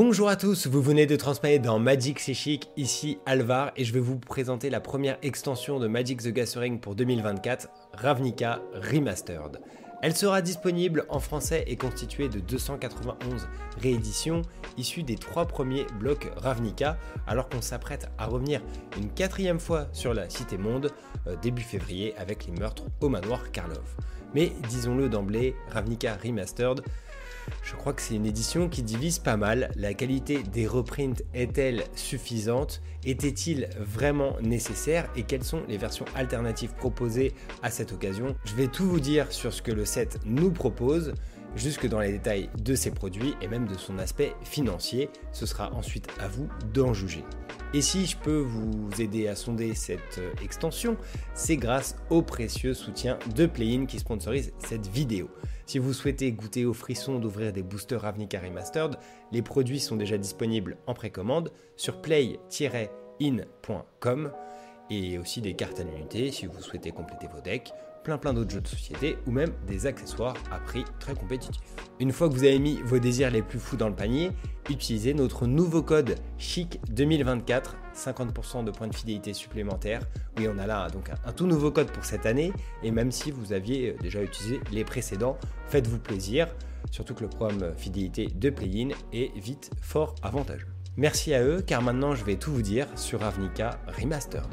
Bonjour à tous, vous venez de transmettre dans Magic C'est Chic, ici Alvar, et je vais vous présenter la première extension de Magic the Gathering pour 2024, Ravnica Remastered. Elle sera disponible en français et constituée de 291 rééditions issues des trois premiers blocs Ravnica, alors qu'on s'apprête à revenir une quatrième fois sur la Cité Monde euh, début février avec les meurtres au manoir Karlov. Mais disons-le d'emblée, Ravnica Remastered je crois que c'est une édition qui divise pas mal. La qualité des reprints est-elle suffisante? Était-il vraiment nécessaire? Et quelles sont les versions alternatives proposées à cette occasion? Je vais tout vous dire sur ce que le set nous propose jusque dans les détails de ses produits et même de son aspect financier. Ce sera ensuite à vous d'en juger. Et si je peux vous aider à sonder cette euh, extension, c'est grâce au précieux soutien de Playin qui sponsorise cette vidéo. Si vous souhaitez goûter au frisson d'ouvrir des boosters Ravnica Remastered, les produits sont déjà disponibles en précommande sur play-in.com et aussi des cartes à l'unité si vous souhaitez compléter vos decks plein d'autres jeux de société ou même des accessoires à prix très compétitif. Une fois que vous avez mis vos désirs les plus fous dans le panier, utilisez notre nouveau code CHIC 2024, 50% de points de fidélité supplémentaires. Oui, on a là donc un, tout nouveau code pour cette année et même si vous aviez déjà utilisé les précédents, faites-vous plaisir, surtout que le programme fidélité de Play-in est vite fort avantageux. Merci à eux car maintenant je vais tout vous dire sur Avnica Remastered.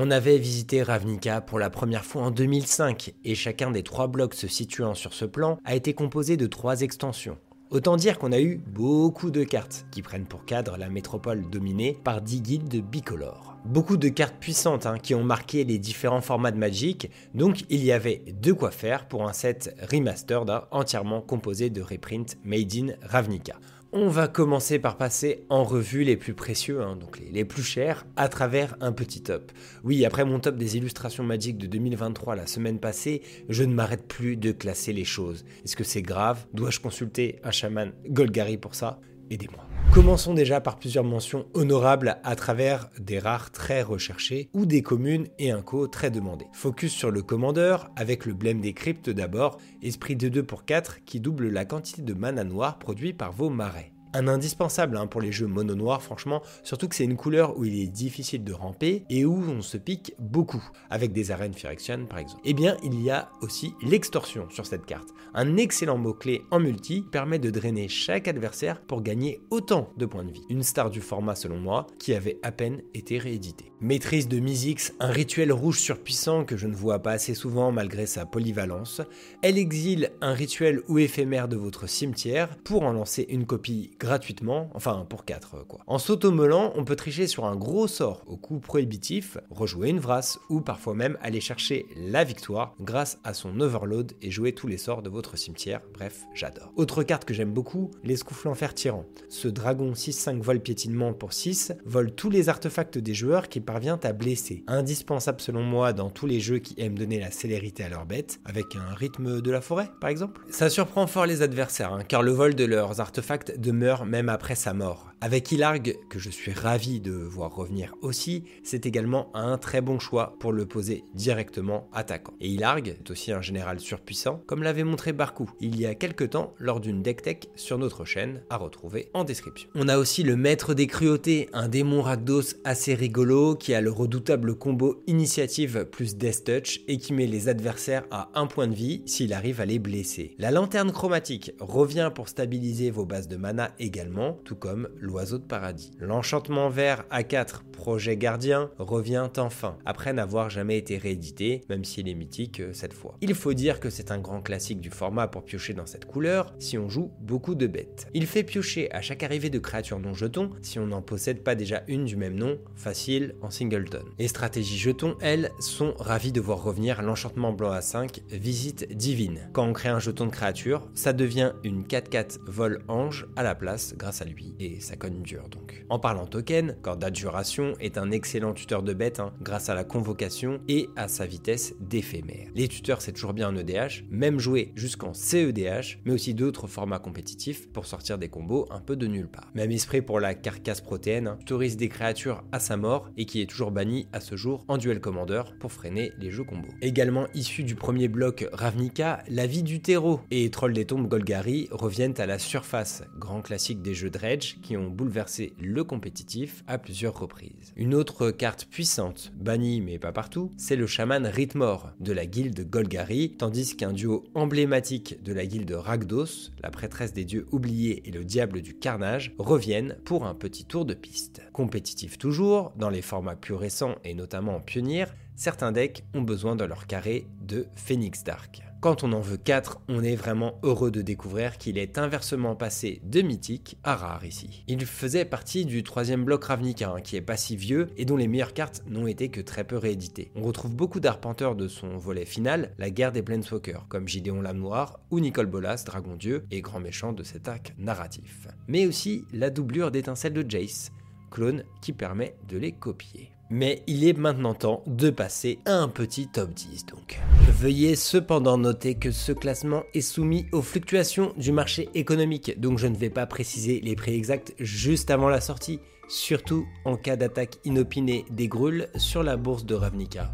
On avait visité Ravnica pour la première fois en 2005 et chacun des trois blocs se situant sur ce plan a été composé de trois extensions. Autant dire qu'on a eu beaucoup de cartes qui prennent pour cadre la métropole dominée par 10 guildes bicolores. Beaucoup de cartes puissantes hein, qui ont marqué les différents formats de Magic, donc il y avait de quoi faire pour un set remastered hein, entièrement composé de reprints made in Ravnica. On va commencer par passer en revue les plus précieux, hein, donc les, plus chers, à travers un petit top. Oui, après mon top des illustrations magiques de 2023 la semaine passée, je ne m'arrête plus de classer les choses. Est-ce que c'est grave? Dois-je consulter un chaman Golgari pour ça? Aidez-moi. Commençons déjà par plusieurs mentions honorables à travers des rares très recherchés ou des communes et un co très demandés. Focus sur le commandeur avec le blême des cryptes d'abord, esprit de 2 pour 4 qui double la quantité de mana noir produit par vos marais un indispensable hein, pour les jeux mono noir franchement, surtout que c'est une couleur où il est difficile de ramper et où on se pique beaucoup, avec des arènes Phyrexian par exemple. Eh bien, il y a aussi l'extorsion sur cette carte. Un excellent mot-clé en multi permet de drainer chaque adversaire pour gagner autant de points de vie. Une star du format selon moi, qui avait à peine été réédité. Maîtrise de Mizix, un rituel rouge surpuissant que je ne vois pas assez souvent malgré sa polyvalence. Elle exile un rituel ou éphémère de votre cimetière pour en lancer une copie gratuitement, enfin pour 4 quoi. En s'automolant, on peut tricher sur un gros sort au coût prohibitif, rejouer une vrasse ou parfois même aller chercher la victoire grâce à son overload et jouer tous les sorts de votre cimetière. Bref, j'adore. Autre carte que j'aime beaucoup, l'escouflant fer tyran. Ce dragon 6-5 vol piétinement pour 6 vole tous les artefacts des joueurs qui parvient à blesser. Indispensable selon moi dans tous les jeux qui aiment donner la célérité à leurs bêtes, avec un rythme de la forêt par exemple. Ça surprend fort les adversaires, hein, car le vol de leurs artefacts demeure même après sa mort. Avec Ilarg, que je suis ravi de voir revenir aussi, c'est également un très bon choix pour le poser directement attaquant. Et Ilarg est aussi un général surpuissant, comme l'avait montré Barkou il y a quelques temps lors d'une deck tech sur notre chaîne, à retrouver en description. On a aussi le maître des cruautés, un démon Rakdos assez rigolo qui a le redoutable combo initiative plus Death Touch et qui met les adversaires à un point de vie s'il arrive à les blesser. La lanterne chromatique revient pour stabiliser vos bases de mana également, tout comme l'oiseau de paradis. L'enchantement vert A4 projet gardien revient enfin, après n'avoir jamais été réédité, même s'il est mythique euh, cette fois. Il faut dire que c'est un grand classique du format pour piocher dans cette couleur si on joue beaucoup de bêtes. Il fait piocher à chaque arrivée de créatures non jetons si on n'en possède pas déjà une du même nom, facile en singleton. Les stratégies jetons, elles, sont ravies de voir revenir l'enchantement blanc à 5, visite divine. Quand on crée un jeton de créature, ça devient une 4-4 vol ange à la place grâce à lui et sa donc. En parlant token, Corps d'Adjuration est un excellent tuteur de bêtes hein, grâce à la convocation et à sa vitesse d'éphémère. Les tuteurs c'est toujours bien en EDH, même jouer jusqu'en CEDH, mais aussi d'autres formats compétitifs pour sortir des combos un peu de nulle part. Même esprit pour la carcasse protéine, hein, des créatures à sa mort et qui est toujours banni à ce jour en duel commander pour freiner les jeux combos. Également issu du premier bloc Ravnica, la vie du terreau et Troll des tombes Golgari reviennent à la surface, grand classique des jeux Dredge qui ont bouleversé le compétitif à plusieurs reprises. Une autre carte puissante, bannie mais pas partout, c'est le chaman Rithmor de la guilde Golgari, tandis qu'un duo emblématique de la guilde Ragdos, la prêtresse des dieux oubliés et le diable du carnage, reviennent pour un petit tour de piste. Compétitif toujours, dans les formats plus récents et notamment en pionnier, certains decks ont besoin de leur carré de Phoenix Dark. Quand on en veut 4, on est vraiment heureux de découvrir qu'il est inversement passé de mythique à rare ici. Il faisait partie du troisième bloc Ravnica, hein, qui est pas si vieux et dont les meilleures cartes n'ont été que très peu rééditées. On retrouve beaucoup d'arpenteurs de son volet final, la guerre des Planeswalkers, comme Gideon Lame Noire ou Nicole Bolas, Dragon Dieu et grand méchant de cet arc narratif. Mais aussi la doublure d'étincelles de Jace, clone qui permet de les copier. Mais il est maintenant temps de passer à un petit top 10 donc. Veuillez cependant noter que ce classement est soumis aux fluctuations du marché économique, donc je ne vais pas préciser les prix exacts juste avant la sortie, surtout en cas d'attaque inopinée des Gruls sur la bourse de Ravnica.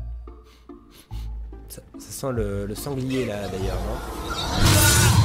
Ça, sent le sanglier là d'ailleurs, non?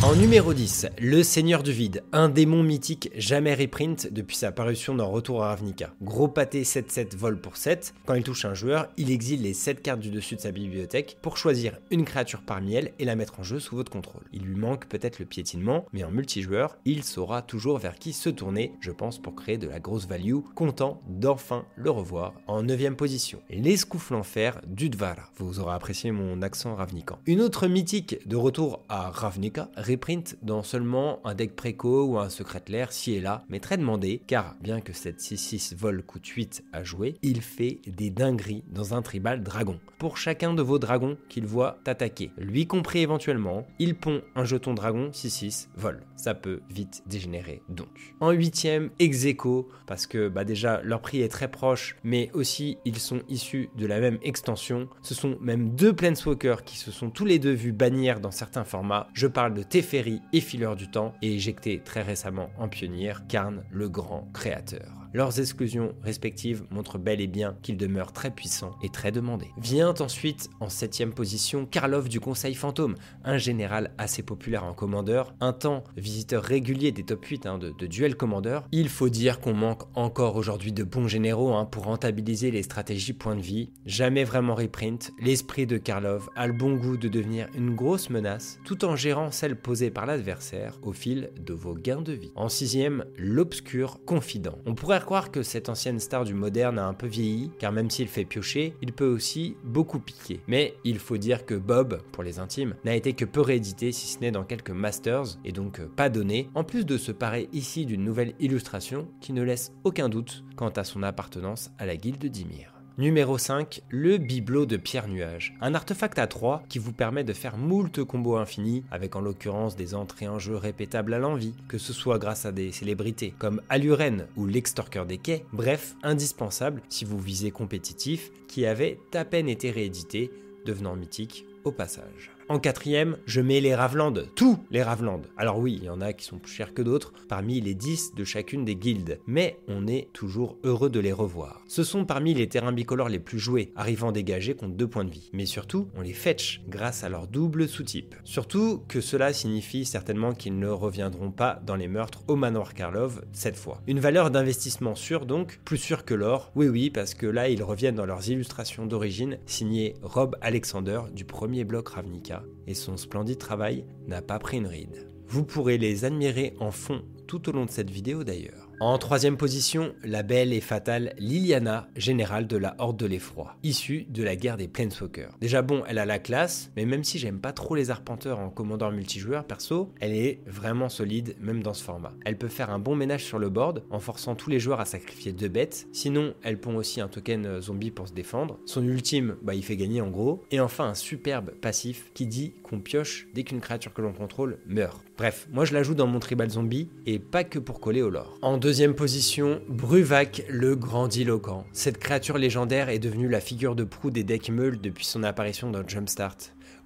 En numéro 10, le Seigneur du Vide, un démon mythique jamais reprint depuis sa parution dans Retour à Ravnica. Gros pâté 7-7 vol pour 7, quand il touche un joueur, il exile les 7 cartes du dessus de sa bibliothèque pour choisir une créature parmi elles et la mettre en jeu sous votre contrôle. Il lui manque peut-être le piétinement, mais en multijoueur, il saura toujours vers qui se tourner, je pense pour créer de la grosse value, content d'enfin le revoir en 9ème position. L'escoufle en fer d'Udvara. Vous aurez apprécié mon accent ravnican. Une autre mythique de retour à Ravnica, reprint dans seulement un deck préco ou un secret l'air si et là, mais très demandé, car bien que cette 6-6 vol coûte 8 à jouer, il fait des dingueries dans un tribal dragon. Pour chacun de vos dragons qu'il voit attaquer, lui compris éventuellement, il pond un jeton dragon 6-6 vol. Ça peut vite dégénérer donc. En huitième, Execo, parce que bah déjà leur prix est très proche, mais aussi ils sont issus de la même extension. Ce sont même deux Planeswalkers qui se sont tous les deux vus bannir dans certains formats. Je parle de Teferi et Fileur du Temps, et éjecté très récemment en pionnier, Karn, le grand créateur. Leurs exclusions respectives montrent bel et bien qu'ils demeurent très puissants et très demandés. Vient ensuite en septième position Karlov du Conseil Fantôme, un général assez populaire en commandeur, un temps visiteur régulier des top 8 hein, de, duel commandeur. Il faut dire qu'on manque encore aujourd'hui de bons généraux hein, pour rentabiliser les stratégies point de vie. Jamais vraiment reprint, l'esprit de Karlov a le bon goût de devenir une grosse menace tout en gérant celle posée par l'adversaire au fil de vos gains de vie. En sixième, l'obscur confident. On pourrait croire que cette ancienne star du moderne a un peu vieilli, car même s'il fait piocher, il peut aussi beaucoup piquer. Mais il faut dire que Bob, pour les intimes, n'a été que peu réédité si ce n'est dans quelques masters, et donc pas donné, en plus de se parer ici d'une nouvelle illustration qui ne laisse aucun doute quant à son appartenance à la guilde d'Ymir. Numéro 5, le bibelot de Pierre Nuage. Un artefact à 3 qui vous permet de faire moult combos infinis, avec en l'occurrence des entrées en jeu répétables à l'envie, que ce soit grâce à des célébrités comme Aluren ou l'extorqueur des quais, bref, indispensable si vous visez compétitif, qui avait à peine été réédité, devenant mythique au passage. En quatrième, je mets les Ravland, tous les Ravland. Alors oui, il y en a qui sont plus chers que d'autres, parmi les 10 de chacune des guildes, mais on est toujours heureux de les revoir. Ce sont parmi les terrains bicolores les plus joués, arrivant dégagés contre 2 points de vie. Mais surtout, on les fetch grâce à leur double sous-type. Surtout que cela signifie certainement qu'ils ne reviendront pas dans les meurtres au manoir Karlov cette fois. Une valeur d'investissement sûre donc, plus sûre que l'or. Oui oui, parce que là ils reviennent dans leurs illustrations d'origine, signées Rob Alexander du premier bloc Ravnica et son splendide travail n'a pas pris une ride. Vous pourrez les admirer en fond tout au long de cette vidéo d'ailleurs. En troisième position, la belle et fatale Liliana, générale de la Horde de l'Effroi, issue de la guerre des Planeswalkers. Déjà bon, elle a la classe, mais même si j'aime pas trop les arpenteurs en commandeur multijoueur perso, elle est vraiment solide même dans ce format. Elle peut faire un bon ménage sur le board en forçant tous les joueurs à sacrifier deux bêtes, sinon elle pond aussi un token euh, zombie pour se défendre. Son ultime, bah il fait gagner en gros, et enfin un superbe passif qui dit qu'on pioche dès qu'une créature que l'on contrôle meurt. Bref, moi je la joue dans mon tribal zombie et pas que pour coller au lore. En deuxième position, Bruvac le grandiloquent. Cette créature légendaire est devenue la figure de proue des decks Meul depuis son apparition dans Jumpstart.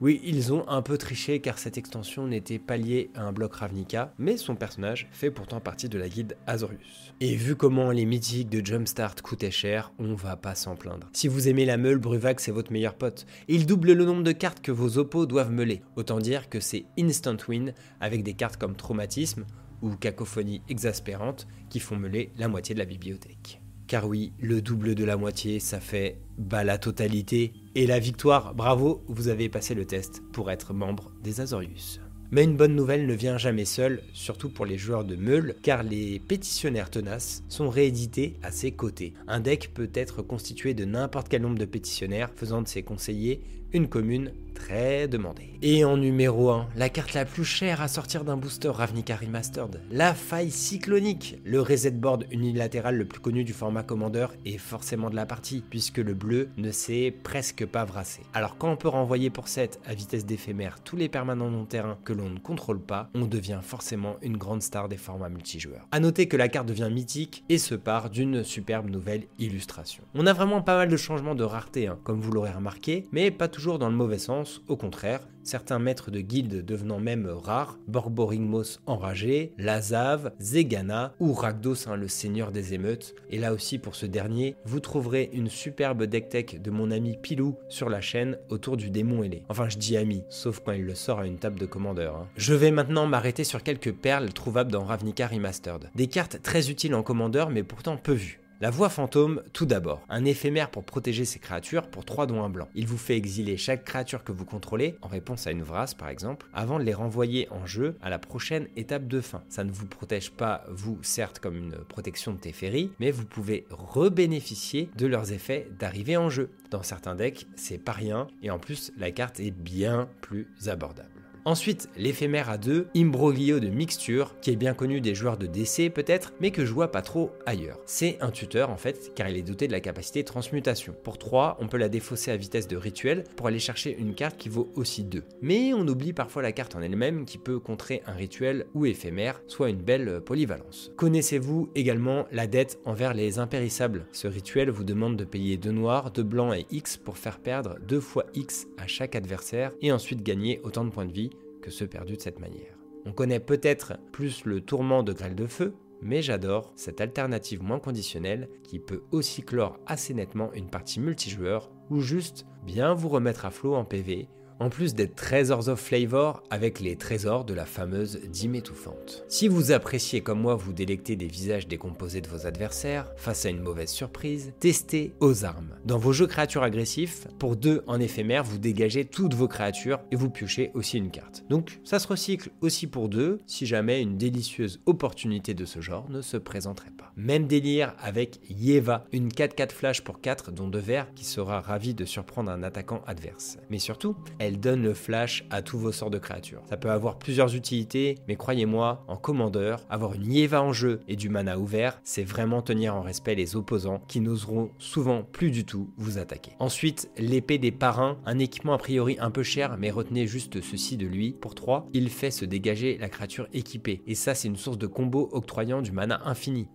Oui, ils ont un peu triché car cette extension n'était pas liée à un bloc Ravnica, mais son personnage fait pourtant partie de la guide Azorius. Et vu comment les mythiques de Jumpstart coûtaient cher, on va pas s'en plaindre. Si vous aimez la meule, Bruvac c'est votre meilleur pote. il double le nombre de cartes que vos oppos doivent meuler. Autant dire que c'est instant win avec des cartes comme Traumatisme ou Cacophonie exaspérante qui font meuler la moitié de la bibliothèque. Car oui, le double de la moitié, ça fait bah, la totalité. Et la victoire, bravo, vous avez passé le test pour être membre des Azorius. Mais une bonne nouvelle ne vient jamais seule, surtout pour les joueurs de Meul, car les pétitionnaires tenaces sont réédités à ses côtés. Un deck peut être constitué de n'importe quel nombre de pétitionnaires, faisant de ses conseillers une commune très demandée. Et en numéro 1, la carte la plus chère à sortir d'un booster Ravnica Remastered, la faille cyclonique, le reset board unilatéral le plus connu du format Commander et forcément de la partie, puisque le bleu ne s'est presque pas vrassé. Alors quand on peut renvoyer pour 7 à vitesse d'éphémère tous les permanents non-terrain que l'on ne contrôle pas, on devient forcément une grande star des formats multijoueurs. A noter que la carte devient mythique et se part d'une superbe nouvelle illustration. On a vraiment pas mal de changements de rareté, hein, comme vous l'aurez remarqué, mais pas toujours dans le mauvais sens, au contraire, certains maîtres de guildes devenant même rares, Borboringmos enragé, Lazav, Zegana ou Rakdos, hein, le seigneur des émeutes. Et là aussi pour ce dernier, vous trouverez une superbe deck tech de mon ami Pilou sur la chaîne autour du démon ailé. Enfin je dis ami, sauf quand il le sort à une table de commandeur. Hein. Je vais maintenant m'arrêter sur quelques perles trouvables dans Ravnica Remastered. Des cartes très utiles en commandeur mais pourtant peu vues. La voix fantôme, tout d'abord, un éphémère pour protéger ses créatures pour 3 dons 1 blanc. Il vous fait exiler chaque créature que vous contrôlez, en réponse à une vrasse par exemple, avant de les renvoyer en jeu à la prochaine étape de fin. Ça ne vous protège pas, vous, certes, comme une protection de Teferi, mais vous pouvez rebénéficier de leurs effets d'arrivée en jeu. Dans certains decks, c'est pas rien, et en plus, la carte est bien plus abordable. Ensuite, l'éphémère à 2, Imbroglio de mixture, qui est bien connu des joueurs de DC peut-être, mais que je vois pas trop ailleurs. C'est un tuteur en fait, car il est doté de la capacité transmutation. Pour 3, on peut la défausser à vitesse de rituel pour aller chercher une carte qui vaut aussi 2. Mais on oublie parfois la carte en elle-même qui peut contrer un rituel ou éphémère, soit une belle polyvalence. Connaissez-vous également la dette envers les impérissables? Ce rituel vous demande de payer 2 noirs, 2 blancs et X pour faire perdre 2 fois X à chaque adversaire et ensuite gagner autant de points de vie que ceux perdus de cette manière. On connaît peut-être plus le tourment de grêle de feu, mais j'adore cette alternative moins conditionnelle qui peut aussi clore assez nettement une partie multijoueur ou juste bien vous remettre à flot en PV en plus des Treasures of Flavor avec les trésors de la fameuse dîme étouffante. Si vous appréciez comme moi vous délecter des visages décomposés de vos adversaires face à une mauvaise surprise, testez aux armes. Dans vos jeux créatures agressifs, pour deux en éphémère, vous dégagez toutes vos créatures et vous piochez aussi une carte. Donc ça se recycle aussi pour deux si jamais une délicieuse opportunité de ce genre ne se présenterait pas. Même délire avec Yeva, une 4-4 flash pour 4 dont deux verts qui sera ravi de surprendre un attaquant adverse. Mais surtout, elle donne le flash à tous vos sorts de créatures. Ça peut avoir plusieurs utilités, mais croyez-moi, en commandeur, avoir une Yeva en jeu et du mana ouvert, c'est vraiment tenir en respect les opposants qui n'oseront souvent plus du tout vous attaquer. Ensuite, l'épée des parrains, un équipement a priori un peu cher, mais retenez juste ceci de lui. Pour 3, il fait se dégager la créature équipée. Et ça, c'est une source de combo octroyant du mana infini.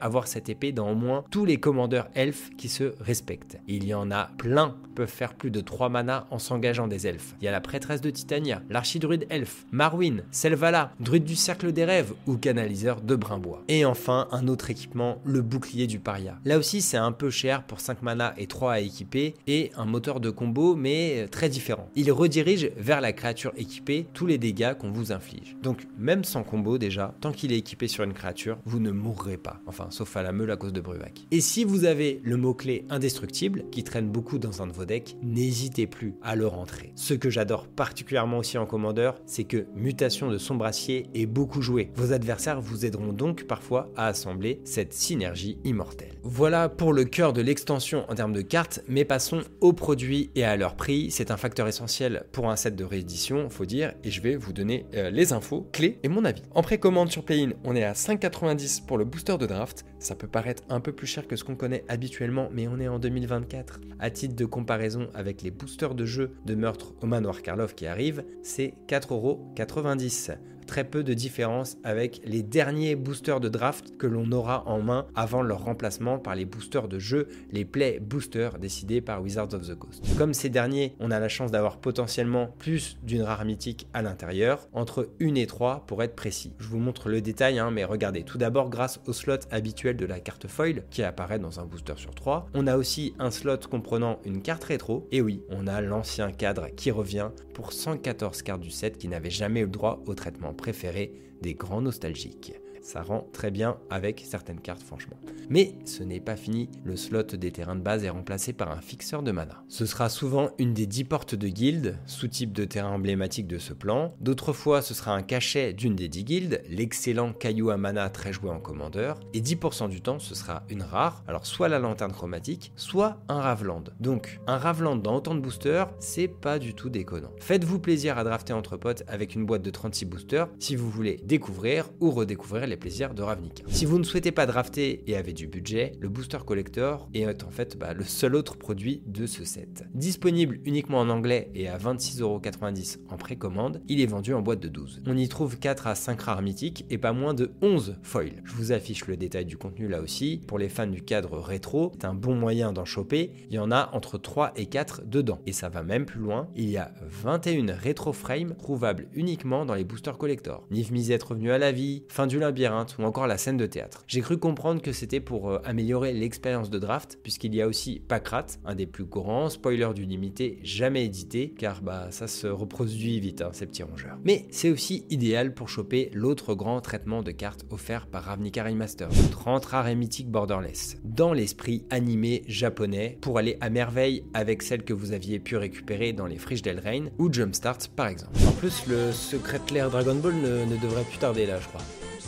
Avoir cette épée dans au moins tous les commandeurs elfes qui se respectent. il y en a plein peuvent faire plus de 3 mana en s'engageant des elfes. Il y a la prêtresse de Titania, l'archidruide elfe, Marwyn, Selvala, druide du cercle des rêves ou canaliseur de Brimbois. Et enfin, un autre équipement, le bouclier du paria. Là aussi, c'est un peu cher pour 5 mana et 3 à équiper et un moteur de combo mais très différent. Il redirige vers la créature équipée tous les dégâts qu'on vous inflige. Donc même sans combo déjà, tant qu'il est équipé sur une créature, vous ne mourrez pas. Enfin, sauf à la meule à cause de Bruvac. Et si vous avez le mot-clé indestructible qui traîne beaucoup dans un de vos decks, n'hésitez plus à le rentrer. Ce que j'adore particulièrement aussi en commandeur, c'est que mutation de sombracier est beaucoup joué. Vos adversaires vous aideront donc parfois à assembler cette synergie immortelle. Voilà pour le cœur de l'extension en termes de cartes, mais passons aux produits et à leur prix. C'est un facteur essentiel pour un set de réédition, faut dire, et je vais vous donner euh, les infos clés et mon avis. En précommande sur Play-in, on est à 5,90 pour le booster de Ça peut paraître un peu plus cher que ce qu'on connaît habituellement, mais on est en 2024. À titre de comparaison avec les boosters de jeu de meurtre au manoir Karlov qui arrivent, c'est 4,90€. Très peu de différence avec les derniers boosters de draft que l'on aura en main avant leur remplacement par les boosters de jeu, les Play Boosters décidés par Wizards of the Coast. Comme ces derniers, on a la chance d'avoir potentiellement plus d'une rare mythique à l'intérieur, entre 1 et 3 pour être précis. Je vous montre le détail, hein, mais regardez, tout d'abord grâce au slot habituel de la carte foil qui apparaît dans un booster sur 3, on a aussi un slot comprenant une carte rétro, et oui, on a l'ancien cadre qui revient pour 114 cartes du set qui n'avaient jamais eu le droit au traitement préféré des grands nostalgiques. Ça rend très bien avec certaines cartes, franchement. Mais ce n'est pas fini, le slot des terrains de base est remplacé par un fixeur de mana. Ce sera souvent une des 10 portes de guilde, sous-type de terrain emblématique de ce plan. D'autres fois, ce sera un cachet d'une des 10 guildes, l'excellent caillou à mana très joué en commandeur. Et 10% du temps, ce sera une rare, alors soit la lanterne chromatique, soit un Ravland. Donc, un Ravland dans autant de boosters, c'est pas du tout déconnant. Faites-vous plaisir à drafter entre potes avec une boîte de 36 boosters si vous voulez découvrir ou redécouvrir les plaisirs de Ravnica. Si vous ne souhaitez pas drafter et avez du budget, le Booster Collector est en fait bah, le seul autre produit de ce set. Disponible uniquement en anglais et à 26,90€ en précommande, il est vendu en boîte de 12. On y trouve 4 à 5 rares mythiques et pas moins de 11 foils. Je vous affiche le détail du contenu là aussi. Pour les fans du cadre rétro, c'est un bon moyen d'en choper. Il y en a entre 3 et 4 dedans. Et ça va même plus loin. Il y a 21 rétro frames trouvables uniquement dans les Booster Collector. Niv Mizzet revenu à la vie, fin du ou encore la scène de théâtre. J'ai cru comprendre que c'était pour euh, améliorer l'expérience de draft, puisqu'il y a aussi Pakrat, un des plus grands spoilers du limité jamais édité, car bah ça se reproduit vite, hein, ces petits rongeurs. Mais c'est aussi idéal pour choper l'autre grand traitement de cartes offert par Ravnica Remaster, 30 rares et mythiques borderless, dans l'esprit animé japonais, pour aller à merveille avec celles que vous aviez pu récupérer dans les friches d'Elrain ou Jumpstart par exemple. En plus, le secret clair Dragon Ball ne devrait plus tarder là, je crois.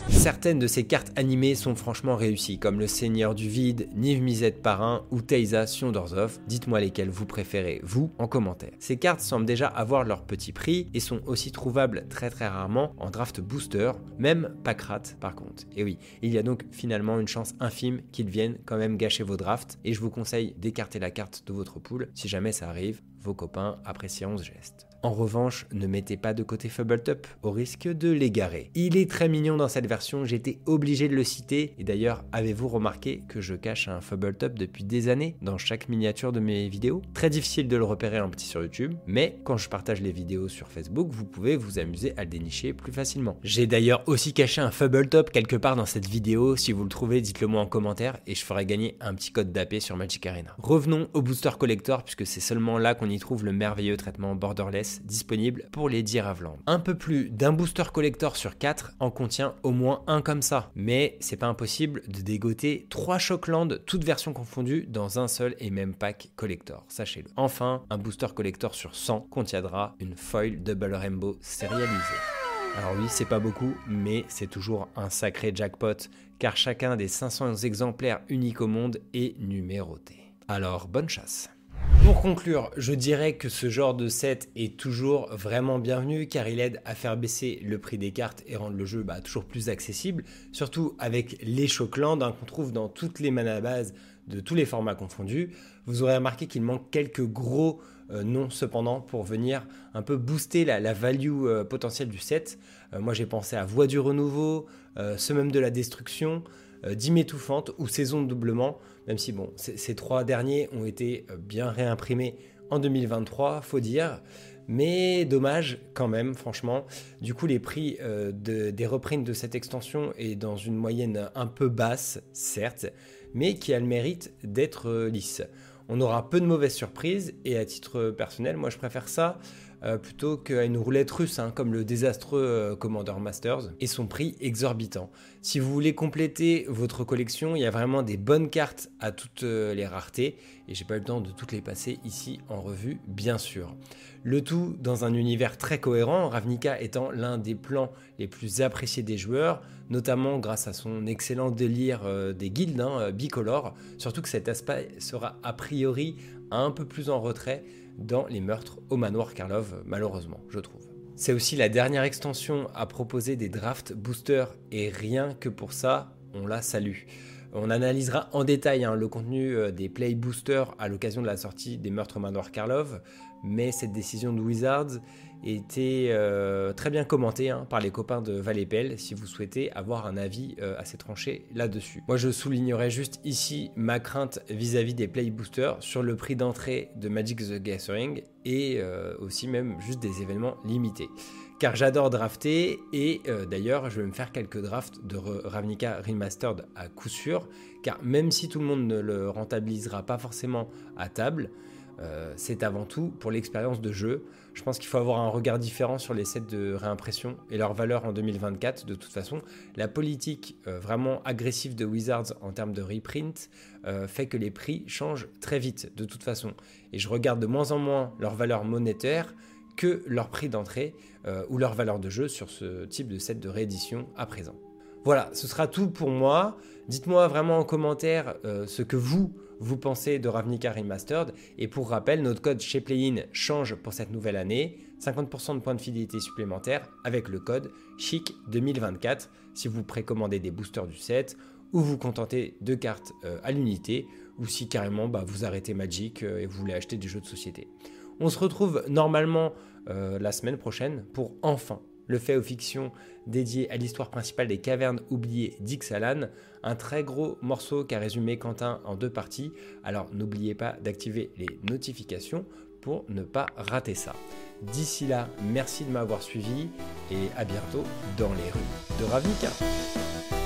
Certaines de ces cartes animées sont franchement réussies, comme le Seigneur du Vide, Niv Mizzet Parrain ou Teiza Siondorzov. Dites-moi lesquelles vous préférez, vous, en commentaire. Ces cartes semblent déjà avoir leur petit prix et sont aussi trouvables très très rarement en draft booster, même Pakrat par contre. Et oui, il y a donc finalement une chance infime qu'ils viennent quand même gâcher vos drafts et je vous conseille d'écarter la carte de votre pool si jamais ça arrive. Vos copains apprécieront ce geste. En revanche, ne mettez pas de côté Fubbletop au risque de l'égarer. Il est très mignon dans cette version, j'étais obligé de le citer. Et d'ailleurs, avez-vous remarqué que je cache un Fubbletop depuis des années dans chaque miniature de mes vidéos? Très difficile de le repérer en petit sur YouTube, mais quand je partage les vidéos sur Facebook, vous pouvez vous amuser à le dénicher plus facilement. J'ai d'ailleurs aussi caché un Fubbletop quelque part dans cette vidéo. Si vous le trouvez, dites-le moi en commentaire et je ferai gagner un petit code d'AP sur Magic Arena. Revenons au Booster Collector puisque c'est seulement là qu'on y trouve le merveilleux traitement borderless disponible pour les 10 Ravland. Un peu plus d'un booster collector sur 4 en contient au moins un comme ça, mais c'est pas impossible de dégoter 3 Shockland, toutes versions confondues, dans un seul et même pack collector, sachez-le. Enfin, un booster collector sur 100 contiendra une foil Double Rainbow sérialisée. Alors oui, c'est pas beaucoup, mais c'est toujours un sacré jackpot, car chacun des 500 exemplaires uniques au monde est numéroté. Alors bonne chasse pour conclure, je dirais que ce genre de set est toujours vraiment bienvenu car il aide à faire baisser le prix des cartes et rendre le jeu bah, toujours plus accessible, surtout avec les Shockland hein, qu'on trouve dans toutes les mana bases de tous les formats confondus. Vous aurez remarqué qu'il manque quelques gros euh, noms cependant pour venir un peu booster la, value euh, potentielle du set. Euh, moi j'ai pensé à Voix du Renouveau, même de la Destruction, Dîme étouffante ou Saison de doublement même si bon, ces trois derniers ont été euh, bien réimprimés en 2023, faut dire. Mais dommage quand même, franchement. Du coup, les prix euh, des reprints de cette extension est dans une moyenne un peu basse, certes, mais qui a le mérite d'être euh, lisse. On aura peu de mauvaises surprises et à titre personnel, moi je préfère ça euh, plutôt qu'à une roulette russe, hein, comme le désastreux euh, Commander Masters, et son prix exorbitant. Si vous voulez compléter votre collection, il y a vraiment des bonnes cartes à toutes euh, les raretés, et j'ai pas eu le temps de toutes les passer ici en revue, bien sûr. Le tout dans un univers très cohérent, Ravnica étant l'un des plans les plus appréciés des joueurs, notamment grâce à son excellent délire des guildes hein, bicolores, surtout que cet aspect sera a priori un peu plus en retrait dans les meurtres au manoir Karlov, malheureusement, je trouve. C'est aussi la dernière extension à proposer des draft boosters et rien que pour ça, on la salue. On analysera en détail hein, le contenu euh, des Play Boosters à l'occasion de la sortie des Meurtres Manoir Karlov, mais cette décision de Wizards était euh, très bien commentée hein, par les copains de Valépel si vous souhaitez avoir un avis euh, assez tranché là-dessus. Moi je soulignerai juste ici ma crainte vis-à-vis des Play Boosters sur le prix d'entrée de Magic the Gathering et aussi même juste des événements limités car j'adore drafter et euh, d'ailleurs je vais me faire quelques drafts de Ravnica Remastered à coup sûr, car même si tout le monde ne le rentabilisera pas forcément à table, euh, c'est avant tout pour l'expérience de jeu. Je pense qu'il faut avoir un regard différent sur les sets de réimpression et leur valeur en 2024. De toute façon, la politique euh, vraiment agressive de Wizards en termes de reprint fait que les prix changent très vite de toute façon. Et je regarde de moins en moins leur valeur monétaire que leur prix d'entrée euh, ou leur valeur de jeu sur ce type de set de réédition à présent. Voilà, ce sera tout pour moi. Dites-moi vraiment en commentaire euh, ce que vous, vous pensez de Ravnica Remastered. Et pour rappel, notre code chez Playin change pour cette nouvelle année. 50% de points de fidélité supplémentaires avec le code CHIC2024 si vous précommandez des boosters du set ou vous contentez de cartes euh, à l'unité ou si carrément bah, vous arrêtez Magic et vous voulez acheter des jeux de société. On se retrouve normalement euh, la semaine prochaine pour enfin le fait aux fictions dédié à l'histoire principale des cavernes oubliées d'Ixalan, un très gros morceau qu'a résumé Quentin en deux parties, alors n'oubliez pas d'activer les notifications pour ne pas rater ça. D'ici là, merci de m'avoir suivi et à bientôt dans les rues de Ravnica.